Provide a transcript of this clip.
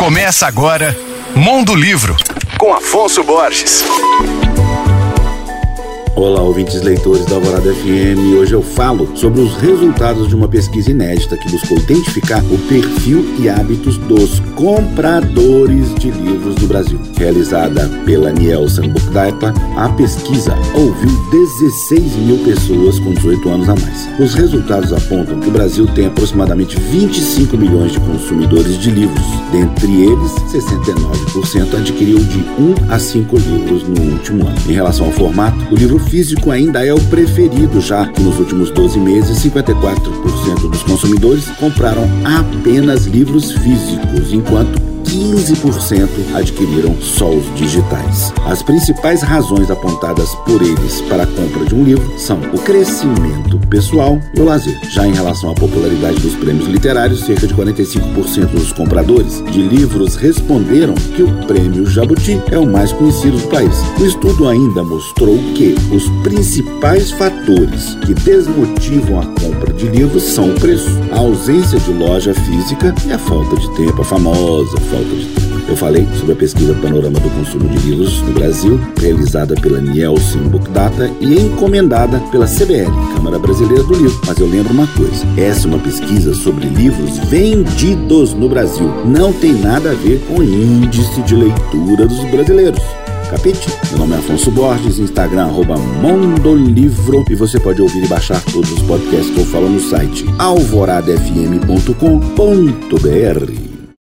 Começa agora Mundo Livro, com Afonso Borges. Olá, ouvintes leitores da Alvorada FM. Hoje eu falo sobre os resultados de uma pesquisa inédita que buscou identificar o perfil e hábitos dos compradores de livros no Brasil. Realizada pela Nielsen Book Data, a pesquisa ouviu 16 mil pessoas com 18 anos a mais. Os resultados apontam que o Brasil tem aproximadamente 25 milhões de consumidores de livros. Dentre eles, 69% adquiriu de 1 a 5 livros no último ano. Em relação ao formato, o livro físico ainda é o preferido, já que nos últimos 12 meses, 54% dos consumidores compraram apenas livros físicos, enquanto 15% adquiriram só os digitais. As principais razões apontadas por eles para a compra de um livro são o crescimento pessoal e o lazer. Já em relação à popularidade dos prêmios literários, cerca de 45% dos compradores de livros responderam que o prêmio Jabuti é o mais conhecido do país. O estudo ainda mostrou que os principais fatores que desmotivam a compra de livros são o preço, a ausência de loja física e a falta de tempo, a famosa falta de tempo. Eu falei sobre a pesquisa Panorama do Consumo de Livros no Brasil, realizada pela Nielsen Book Data e encomendada pela CBL, Câmara Brasileira do Livro. Mas eu lembro uma coisa: essa é uma pesquisa sobre livros vendidos no Brasil. Não tem nada a ver com índice de leitura dos brasileiros. Capite? Meu nome é Afonso Borges, Instagram, arroba Mondolivro, e você pode ouvir e baixar todos os podcasts que eu falo no site alvoradafm.com.br.